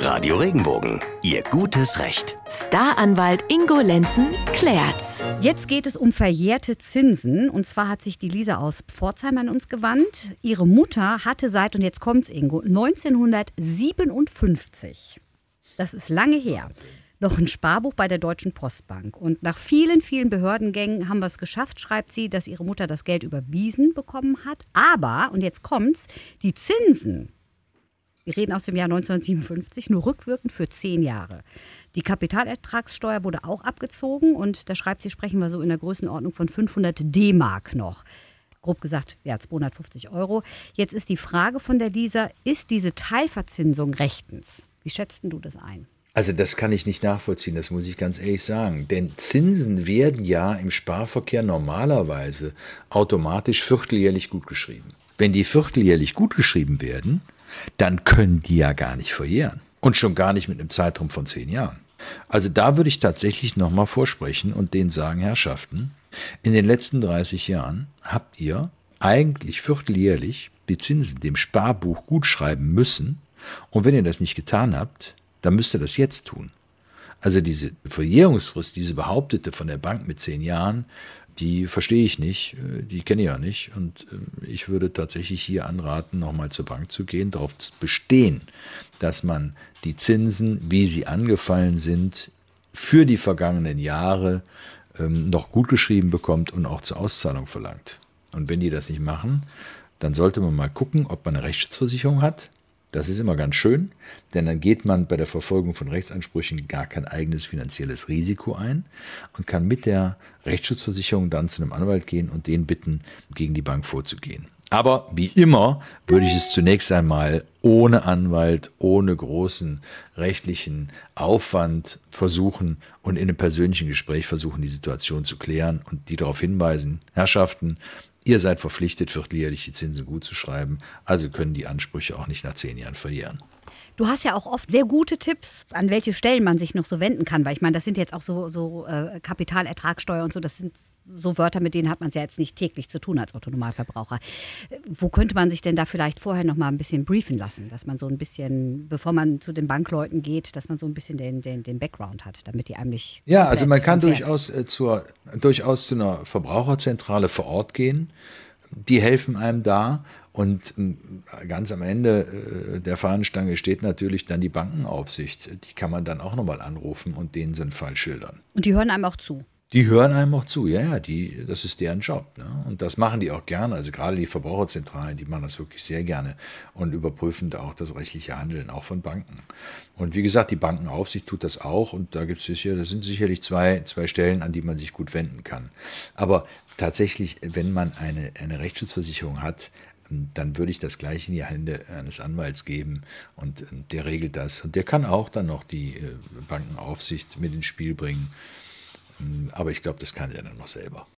Radio Regenbogen, Ihr gutes Recht. Staranwalt Ingo Lenzen klärt's. Jetzt geht es um verjährte Zinsen. Und zwar hat sich die Lisa aus Pforzheim an uns gewandt. Ihre Mutter hatte seit, und jetzt kommt's Ingo, 1957, das ist lange her, noch ein Sparbuch bei der Deutschen Postbank. Und nach vielen, vielen Behördengängen haben wir es geschafft, schreibt sie, dass ihre Mutter das Geld überwiesen bekommen hat. Aber, und jetzt kommt's, die Zinsen, wir reden aus dem Jahr 1957, nur rückwirkend für zehn Jahre. Die Kapitalertragssteuer wurde auch abgezogen und da schreibt sie, sprechen wir so in der Größenordnung von 500 D-Mark noch. Grob gesagt, ja, 250 Euro. Jetzt ist die Frage von der Lisa, ist diese Teilverzinsung rechtens? Wie schätzt du das ein? Also das kann ich nicht nachvollziehen, das muss ich ganz ehrlich sagen. Denn Zinsen werden ja im Sparverkehr normalerweise automatisch vierteljährlich gutgeschrieben. Wenn die vierteljährlich gutgeschrieben werden, dann können die ja gar nicht verjähren. Und schon gar nicht mit einem Zeitraum von zehn Jahren. Also da würde ich tatsächlich nochmal vorsprechen und denen sagen, Herrschaften, in den letzten 30 Jahren habt ihr eigentlich vierteljährlich die Zinsen dem Sparbuch gutschreiben müssen. Und wenn ihr das nicht getan habt, dann müsst ihr das jetzt tun. Also diese Verjährungsfrist, diese behauptete von der Bank mit zehn Jahren, die verstehe ich nicht, äh, die kenne ich ja nicht. Und ähm, ich würde tatsächlich hier anraten, nochmal zur Bank zu gehen, darauf zu bestehen, dass man die Zinsen, wie sie angefallen sind, für die vergangenen Jahre ähm, noch gut geschrieben bekommt und auch zur Auszahlung verlangt. Und wenn die das nicht machen, dann sollte man mal gucken, ob man eine Rechtsschutzversicherung hat das ist immer ganz schön, denn dann geht man bei der Verfolgung von Rechtsansprüchen gar kein eigenes finanzielles Risiko ein und kann mit der Rechtsschutzversicherung dann zu einem Anwalt gehen und den bitten, gegen die Bank vorzugehen. Aber wie immer würde ich es zunächst einmal ohne Anwalt, ohne großen rechtlichen Aufwand versuchen und in einem persönlichen Gespräch versuchen, die Situation zu klären und die darauf hinweisen, Herrschaften, Ihr seid verpflichtet, vierteljährlich die Zinsen gut zu schreiben, also können die Ansprüche auch nicht nach zehn Jahren verlieren. Du hast ja auch oft sehr gute Tipps, an welche Stellen man sich noch so wenden kann, weil ich meine, das sind jetzt auch so, so äh, Kapitalertragssteuer und so, das sind so Wörter, mit denen hat man es ja jetzt nicht täglich zu tun als Autonomalverbraucher. Wo könnte man sich denn da vielleicht vorher noch mal ein bisschen briefen lassen, dass man so ein bisschen, bevor man zu den Bankleuten geht, dass man so ein bisschen den, den, den Background hat, damit die einem nicht. Ja, also man kann durchaus, äh, zur, durchaus zu einer Verbraucherzentrale vor Ort gehen. Die helfen einem da und ähm, ganz am Ende äh, der Fahnenstange steht natürlich dann die Bankenaufsicht. Die kann man dann auch nochmal anrufen und denen so einen Fall schildern. Und die hören einem auch zu. Die hören einem auch zu, ja, ja, die, das ist deren Job. Ne? Und das machen die auch gerne. Also gerade die Verbraucherzentralen, die machen das wirklich sehr gerne und überprüfen da auch das rechtliche Handeln, auch von Banken. Und wie gesagt, die Bankenaufsicht tut das auch und da gibt es sicher, das sind sicherlich zwei, zwei Stellen, an die man sich gut wenden kann. Aber tatsächlich, wenn man eine, eine Rechtsschutzversicherung hat, dann würde ich das gleich in die Hände eines Anwalts geben und der regelt das. Und der kann auch dann noch die äh, Bankenaufsicht mit ins Spiel bringen. Aber ich glaube, das kann er dann noch selber.